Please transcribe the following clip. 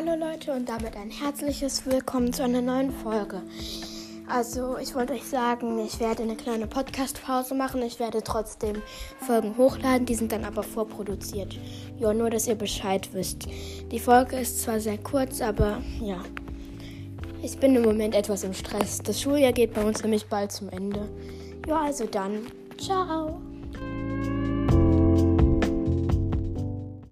Hallo Leute und damit ein herzliches Willkommen zu einer neuen Folge. Also ich wollte euch sagen, ich werde eine kleine Podcast-Pause machen. Ich werde trotzdem Folgen hochladen, die sind dann aber vorproduziert. Ja, nur dass ihr Bescheid wisst. Die Folge ist zwar sehr kurz, aber ja. Ich bin im Moment etwas im Stress. Das Schuljahr geht bei uns nämlich bald zum Ende. Ja, also dann. Ciao.